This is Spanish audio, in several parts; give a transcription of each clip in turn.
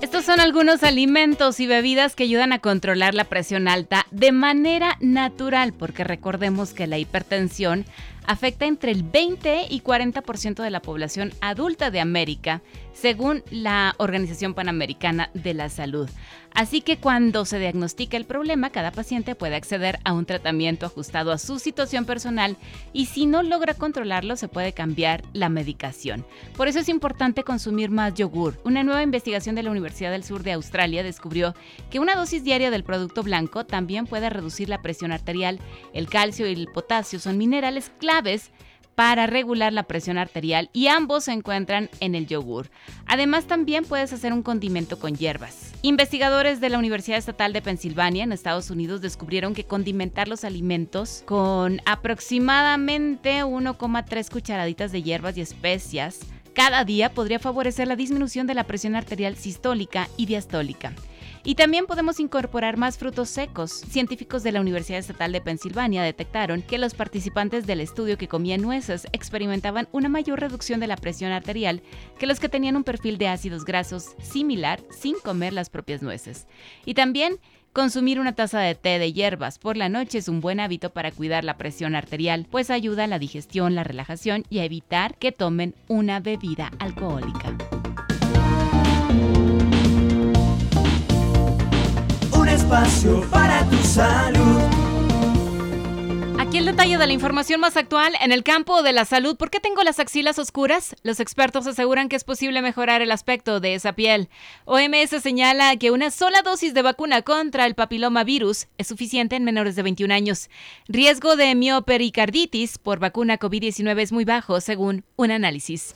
Estos son algunos alimentos y bebidas que ayudan a controlar la presión alta de manera natural, porque recordemos que la hipertensión afecta entre el 20 y 40% de la población adulta de América, según la Organización Panamericana de la Salud. Así que cuando se diagnostica el problema, cada paciente puede acceder a un tratamiento ajustado a su situación personal y si no logra controlarlo, se puede cambiar la medicación. Por eso es importante consumir más yogur. Una nueva investigación de la Universidad del Sur de Australia descubrió que una dosis diaria del producto blanco también puede reducir la presión arterial. El calcio y el potasio son minerales claves para regular la presión arterial y ambos se encuentran en el yogur. Además también puedes hacer un condimento con hierbas. Investigadores de la Universidad Estatal de Pensilvania en Estados Unidos descubrieron que condimentar los alimentos con aproximadamente 1,3 cucharaditas de hierbas y especias cada día podría favorecer la disminución de la presión arterial sistólica y diastólica. Y también podemos incorporar más frutos secos. Científicos de la Universidad Estatal de Pensilvania detectaron que los participantes del estudio que comían nueces experimentaban una mayor reducción de la presión arterial que los que tenían un perfil de ácidos grasos similar sin comer las propias nueces. Y también Consumir una taza de té de hierbas por la noche es un buen hábito para cuidar la presión arterial, pues ayuda a la digestión, la relajación y a evitar que tomen una bebida alcohólica. espacio para tu salud. Aquí el detalle de la información más actual en el campo de la salud. ¿Por qué tengo las axilas oscuras? Los expertos aseguran que es posible mejorar el aspecto de esa piel. OMS señala que una sola dosis de vacuna contra el papiloma virus es suficiente en menores de 21 años. Riesgo de miopericarditis por vacuna COVID-19 es muy bajo, según un análisis.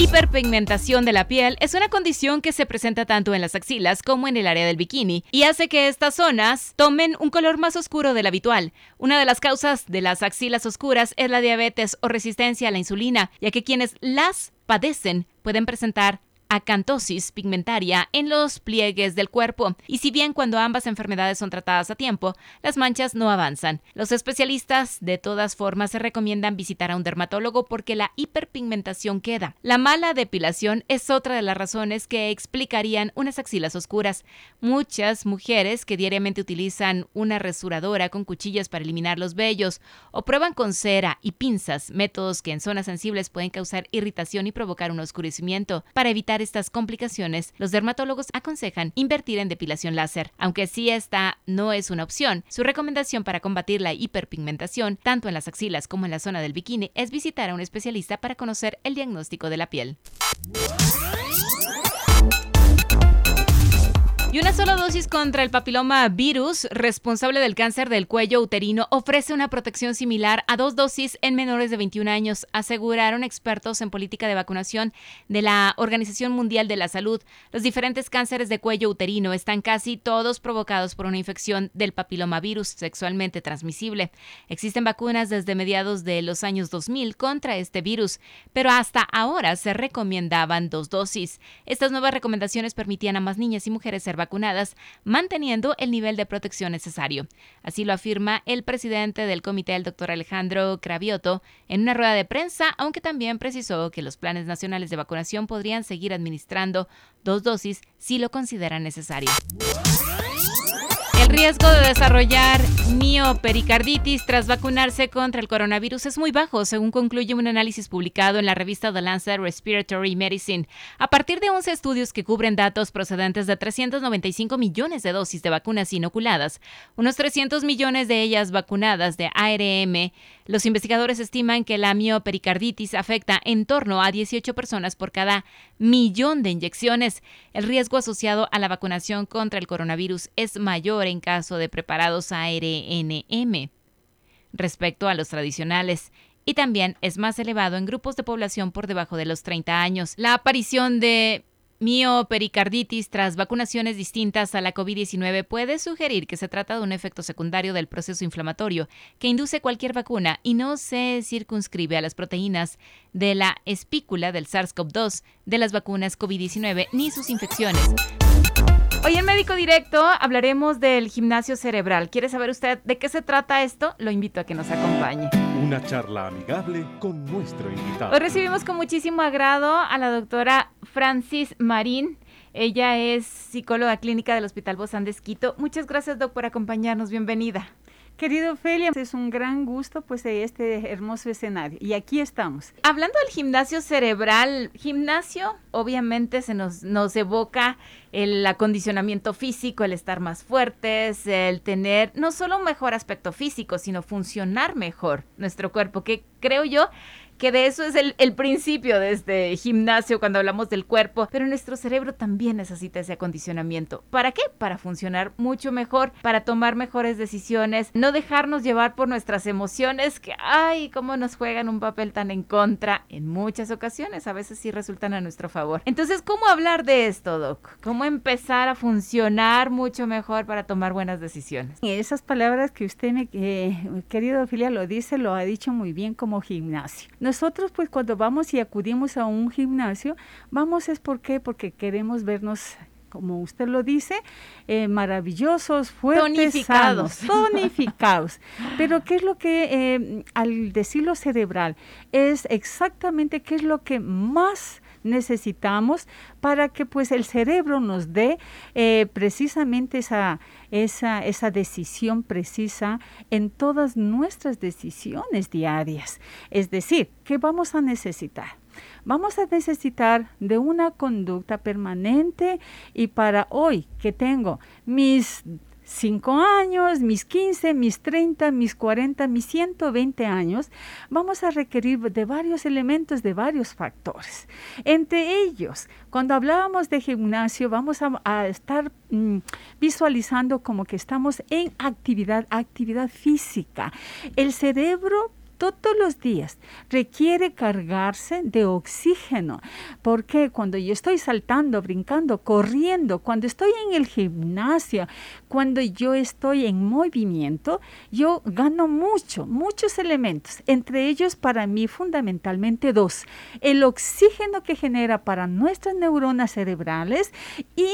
Hiperpigmentación de la piel es una condición que se presenta tanto en las axilas como en el área del bikini y hace que estas zonas tomen un color más oscuro del habitual. Una de las causas de las axilas oscuras es la diabetes o resistencia a la insulina, ya que quienes las padecen pueden presentar acantosis pigmentaria en los pliegues del cuerpo, y si bien cuando ambas enfermedades son tratadas a tiempo, las manchas no avanzan. Los especialistas de todas formas se recomiendan visitar a un dermatólogo porque la hiperpigmentación queda. La mala depilación es otra de las razones que explicarían unas axilas oscuras. Muchas mujeres que diariamente utilizan una resuradora con cuchillas para eliminar los vellos o prueban con cera y pinzas, métodos que en zonas sensibles pueden causar irritación y provocar un oscurecimiento. Para evitar estas complicaciones, los dermatólogos aconsejan invertir en depilación láser. Aunque si esta no es una opción, su recomendación para combatir la hiperpigmentación, tanto en las axilas como en la zona del bikini, es visitar a un especialista para conocer el diagnóstico de la piel. Y una sola dosis contra el papiloma virus responsable del cáncer del cuello uterino ofrece una protección similar a dos dosis en menores de 21 años, aseguraron expertos en política de vacunación de la Organización Mundial de la Salud. Los diferentes cánceres de cuello uterino están casi todos provocados por una infección del papiloma virus sexualmente transmisible. Existen vacunas desde mediados de los años 2000 contra este virus, pero hasta ahora se recomendaban dos dosis. Estas nuevas recomendaciones permitían a más niñas y mujeres ser vacunadas, manteniendo el nivel de protección necesario. Así lo afirma el presidente del comité, el doctor Alejandro Cravioto, en una rueda de prensa, aunque también precisó que los planes nacionales de vacunación podrían seguir administrando dos dosis si lo consideran necesario riesgo de desarrollar miopericarditis tras vacunarse contra el coronavirus es muy bajo, según concluye un análisis publicado en la revista The Lancet Respiratory Medicine. A partir de 11 estudios que cubren datos procedentes de 395 millones de dosis de vacunas inoculadas, unos 300 millones de ellas vacunadas de ARM, los investigadores estiman que la miopericarditis afecta en torno a 18 personas por cada millón de inyecciones. El riesgo asociado a la vacunación contra el coronavirus es mayor en caso de preparados ARNM respecto a los tradicionales y también es más elevado en grupos de población por debajo de los 30 años. La aparición de miopericarditis tras vacunaciones distintas a la COVID-19 puede sugerir que se trata de un efecto secundario del proceso inflamatorio que induce cualquier vacuna y no se circunscribe a las proteínas de la espícula del SARS-CoV-2 de las vacunas COVID-19 ni sus infecciones. Hoy en Médico Directo hablaremos del gimnasio cerebral. ¿Quiere saber usted de qué se trata esto? Lo invito a que nos acompañe. Una charla amigable con nuestro invitado. Hoy recibimos con muchísimo agrado a la doctora Francis Marín. Ella es psicóloga clínica del Hospital Bozán de Esquito. Muchas gracias, doc, por acompañarnos. Bienvenida. Querido Felia, es un gran gusto pues de este hermoso escenario y aquí estamos. Hablando del gimnasio cerebral, gimnasio obviamente se nos, nos evoca el acondicionamiento físico, el estar más fuertes, el tener no solo un mejor aspecto físico, sino funcionar mejor nuestro cuerpo, que creo yo que de eso es el, el, principio de este gimnasio cuando hablamos del cuerpo, pero nuestro cerebro también necesita ese acondicionamiento. ¿Para qué? Para funcionar mucho mejor, para tomar mejores decisiones, no dejarnos llevar por nuestras emociones que, ay, cómo nos juegan un papel tan en contra en muchas ocasiones, a veces sí resultan a nuestro favor. Entonces, ¿cómo hablar de esto, Doc? ¿Cómo empezar a funcionar mucho mejor para tomar buenas decisiones? Esas palabras que usted, me, eh, querido Filia, lo dice, lo ha dicho muy bien como gimnasio. Nosotros pues cuando vamos y acudimos a un gimnasio, vamos es por qué, porque queremos vernos como usted lo dice, eh, maravillosos, fuertes, tonificados. Sanos, tonificados. Pero ¿qué es lo que, eh, al decirlo cerebral, es exactamente qué es lo que más necesitamos para que pues el cerebro nos dé eh, precisamente esa, esa, esa decisión precisa en todas nuestras decisiones diarias. Es decir, ¿qué vamos a necesitar? Vamos a necesitar de una conducta permanente y para hoy que tengo mis 5 años, mis 15, mis 30, mis 40, mis 120 años, vamos a requerir de varios elementos, de varios factores. Entre ellos, cuando hablábamos de gimnasio, vamos a, estar mm, visualizando como que estamos en actividad, actividad física. El cerebro todos los días requiere cargarse de oxígeno. Porque cuando yo estoy saltando, brincando, corriendo, cuando estoy en el gimnasio, cuando yo estoy en movimiento, yo gano mucho, muchos elementos. Entre ellos, para mí, fundamentalmente dos. El oxígeno que genera para nuestras neuronas cerebrales y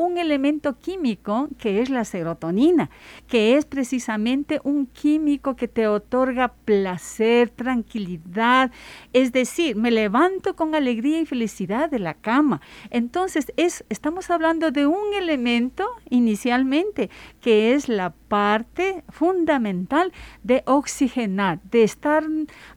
un elemento químico que es la serotonina, que es precisamente un químico que te otorga placer, tranquilidad, es decir, me levanto con alegría y felicidad de la cama. Entonces, es, estamos hablando de un elemento inicialmente que es la parte fundamental de oxigenar, de estar,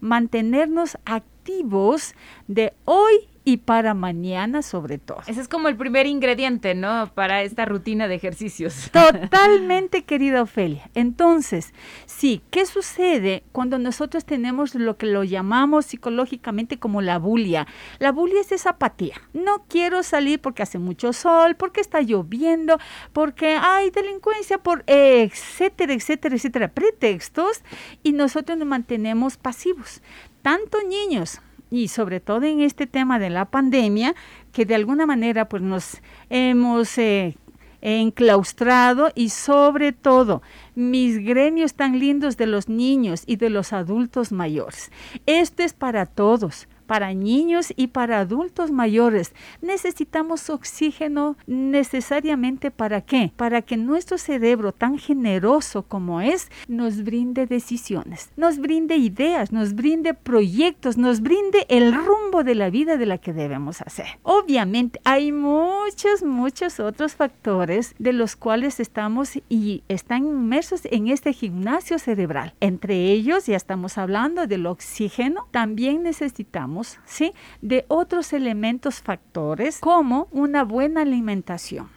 mantenernos activos de hoy y para mañana sobre todo. Ese es como el primer ingrediente, ¿no? Para esta rutina de ejercicios. Totalmente, querida Ofelia. Entonces, sí, ¿qué sucede cuando nosotros tenemos lo que lo llamamos psicológicamente como la bulia? La bulia es esa apatía. No quiero salir porque hace mucho sol, porque está lloviendo, porque hay delincuencia, por etcétera, etcétera, etcétera, pretextos y nosotros nos mantenemos pasivos. Tanto niños y sobre todo en este tema de la pandemia, que de alguna manera pues nos hemos eh, enclaustrado y sobre todo mis gremios tan lindos de los niños y de los adultos mayores. Esto es para todos para niños y para adultos mayores. Necesitamos oxígeno necesariamente para qué? Para que nuestro cerebro tan generoso como es nos brinde decisiones, nos brinde ideas, nos brinde proyectos, nos brinde el rumbo de la vida de la que debemos hacer. Obviamente hay muchos, muchos otros factores de los cuales estamos y están inmersos en este gimnasio cerebral. Entre ellos, ya estamos hablando del oxígeno, también necesitamos ¿sí? de otros elementos factores como una buena alimentación.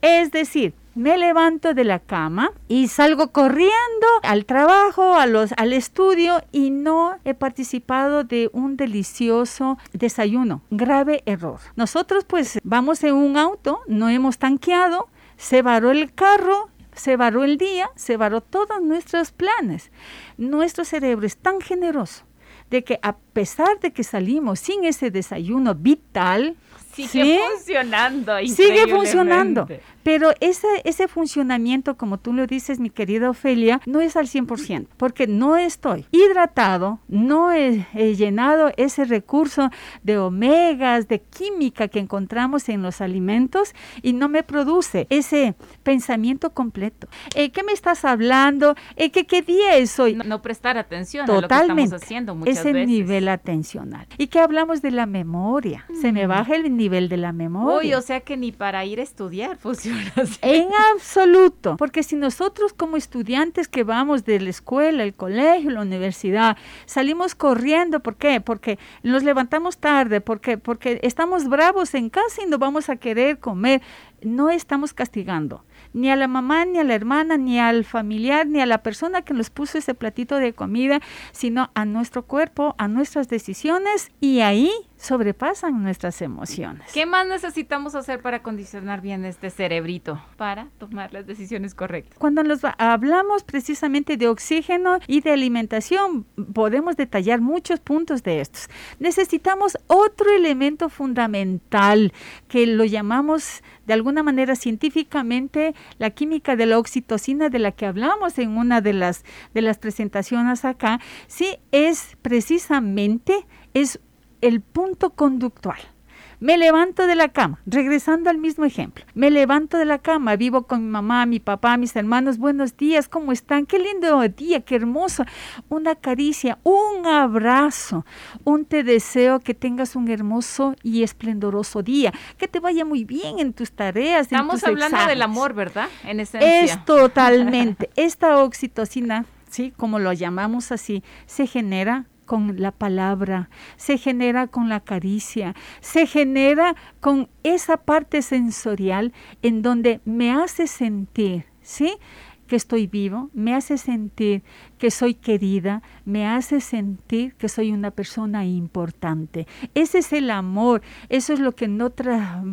Es decir, me levanto de la cama y salgo corriendo al trabajo, a los, al estudio y no he participado de un delicioso desayuno. Grave error. Nosotros pues vamos en un auto, no hemos tanqueado, se varó el carro, se varó el día, se varó todos nuestros planes. Nuestro cerebro es tan generoso de que pesar de que salimos sin ese desayuno vital, Sigue ¿sí? funcionando. Sigue funcionando. Pero ese, ese funcionamiento, como tú lo dices, mi querida Ofelia, no es al 100%, porque no estoy hidratado, no he, he llenado ese recurso de omegas, de química que encontramos en los alimentos y no me produce ese pensamiento completo. Eh, ¿Qué me estás hablando? Eh, ¿qué, ¿Qué día es hoy? No, no prestar atención a lo que Totalmente. estamos haciendo muchas ese veces. nivel atencional. ¿Y qué hablamos de la memoria? Se me baja el nivel de la memoria. Uy, o sea que ni para ir a estudiar funciona En absoluto, porque si nosotros como estudiantes que vamos de la escuela, el colegio, la universidad, salimos corriendo, ¿por qué? Porque nos levantamos tarde, porque porque estamos bravos en casa y no vamos a querer comer, no estamos castigando ni a la mamá, ni a la hermana, ni al familiar, ni a la persona que nos puso ese platito de comida, sino a nuestro cuerpo, a nuestras decisiones y ahí sobrepasan nuestras emociones. ¿Qué más necesitamos hacer para condicionar bien este cerebrito para tomar las decisiones correctas? Cuando nos hablamos precisamente de oxígeno y de alimentación, podemos detallar muchos puntos de estos. Necesitamos otro elemento fundamental que lo llamamos de alguna manera científicamente la química de la oxitocina de la que hablamos en una de las de las presentaciones acá, sí es precisamente es el punto conductual. Me levanto de la cama, regresando al mismo ejemplo. Me levanto de la cama, vivo con mi mamá, mi papá, mis hermanos. Buenos días, ¿cómo están? Qué lindo día, qué hermoso. Una caricia, un abrazo. Un te deseo que tengas un hermoso y esplendoroso día. Que te vaya muy bien en tus tareas. en Estamos tus hablando del amor, ¿verdad? En esencia. Es totalmente. Esta oxitocina, ¿sí? Como lo llamamos así, se genera con la palabra, se genera con la caricia, se genera con esa parte sensorial en donde me hace sentir, ¿sí? Que estoy vivo, me hace sentir que soy querida, me hace sentir que soy una persona importante. Ese es el amor, eso es lo que no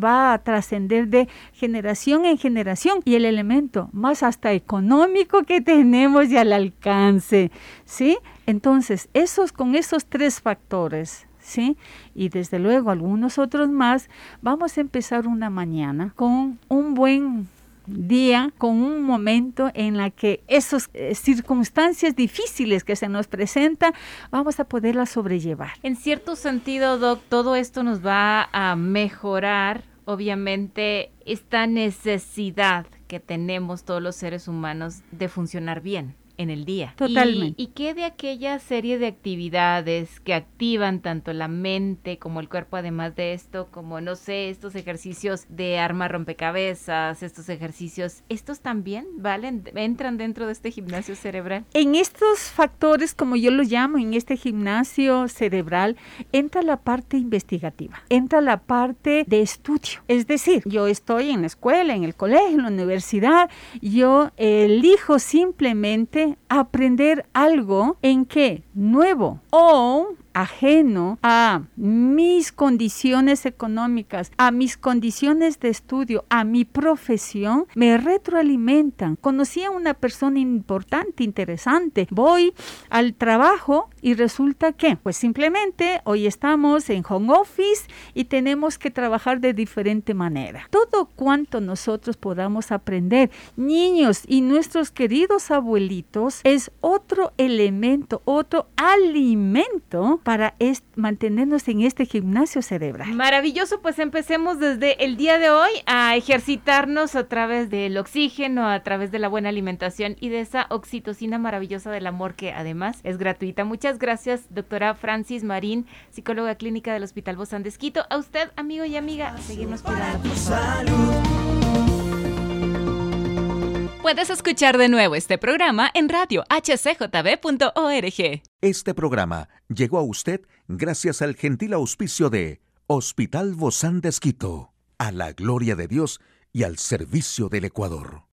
va a trascender de generación en generación y el elemento más hasta económico que tenemos y al alcance, ¿sí? Entonces, esos con esos tres factores, ¿sí? Y desde luego algunos otros más, vamos a empezar una mañana con un buen día, con un momento en la que esas eh, circunstancias difíciles que se nos presentan, vamos a poderlas sobrellevar. En cierto sentido, Doc, todo esto nos va a mejorar, obviamente, esta necesidad que tenemos todos los seres humanos de funcionar bien en el día. Totalmente. ¿Y, y qué de aquella serie de actividades que activan tanto la mente como el cuerpo, además de esto, como, no sé, estos ejercicios de arma rompecabezas, estos ejercicios, estos también valen, entran dentro de este gimnasio cerebral? En estos factores, como yo los llamo, en este gimnasio cerebral, entra la parte investigativa, entra la parte de estudio. Es decir, yo estoy en la escuela, en el colegio, en la universidad, yo elijo simplemente aprender algo en que nuevo o ajeno a mis condiciones económicas, a mis condiciones de estudio, a mi profesión, me retroalimentan. Conocí a una persona importante, interesante. Voy al trabajo y resulta que, pues simplemente hoy estamos en home office y tenemos que trabajar de diferente manera. Todo cuanto nosotros podamos aprender, niños y nuestros queridos abuelitos, es otro elemento, otro alimento para mantenernos en este gimnasio cerebral. Maravilloso, pues empecemos desde el día de hoy a ejercitarnos a través del oxígeno, a través de la buena alimentación y de esa oxitocina maravillosa del amor que además es gratuita. Muchas gracias, doctora Francis Marín, psicóloga clínica del Hospital Bozán de Esquito. A usted, amigo y amiga, a seguirnos cuidando. por favor. Puedes escuchar de nuevo este programa en radio hcjb.org. Este programa llegó a usted gracias al gentil auspicio de Hospital Bozán de Esquito, a la gloria de Dios y al servicio del Ecuador.